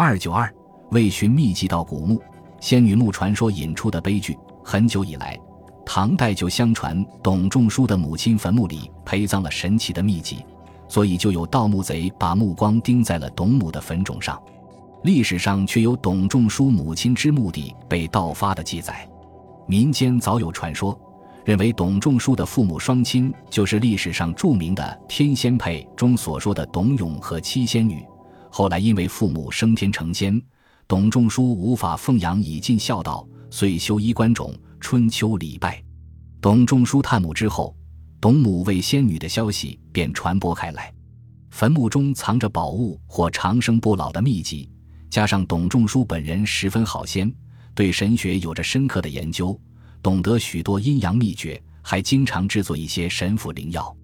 二九二为寻秘籍到古墓，仙女墓传说引出的悲剧。很久以来，唐代就相传董仲舒的母亲坟墓里陪葬了神奇的秘籍，所以就有盗墓贼把目光盯在了董母的坟冢上。历史上却有董仲舒母亲之墓地被盗发的记载。民间早有传说，认为董仲舒的父母双亲就是历史上著名的《天仙配》中所说的董永和七仙女。后来因为父母升天成仙，董仲舒无法奉养以尽孝道。遂修衣冠冢，春秋礼拜。董仲舒探墓之后，董母为仙女的消息便传播开来。坟墓中藏着宝物或长生不老的秘籍，加上董仲舒本人十分好仙，对神学有着深刻的研究，懂得许多阴阳秘诀，还经常制作一些神符灵药。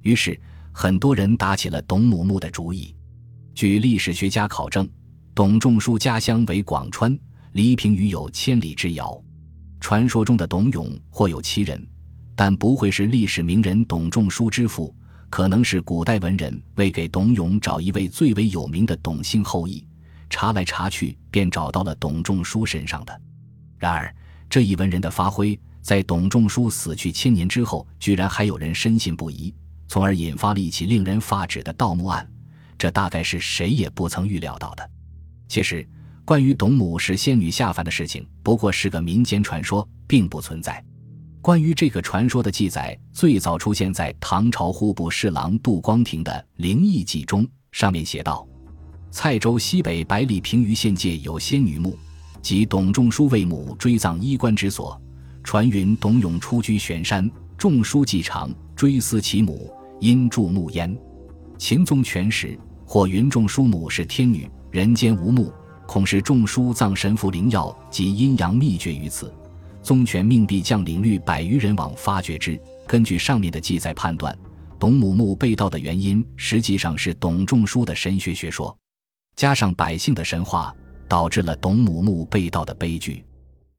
于是，很多人打起了董母墓的主意。据历史学家考证，董仲舒家乡为广川。离平舆有千里之遥，传说中的董永或有其人，但不会是历史名人董仲舒之父，可能是古代文人为给董永找一位最为有名的董姓后裔，查来查去便找到了董仲舒身上的。然而这一文人的发挥，在董仲舒死去千年之后，居然还有人深信不疑，从而引发了一起令人发指的盗墓案，这大概是谁也不曾预料到的。其实。关于董母是仙女下凡的事情，不过是个民间传说，并不存在。关于这个传说的记载，最早出现在唐朝户部侍郎杜光庭的《灵异记》中，上面写道：“蔡州西北百里平舆县界有仙女墓，即董仲舒为母追葬衣冠之所。传云董永出居玄山，仲舒既长，追思其母，因筑墓焉。秦宗全时，或云仲舒母是天女，人间无墓。”恐是仲舒葬神符灵药及阴阳秘诀于此，宗权命必将领率百余人往发掘之。根据上面的记载判断，董母墓被盗的原因实际上是董仲舒的神学学说，加上百姓的神话，导致了董母墓被盗的悲剧。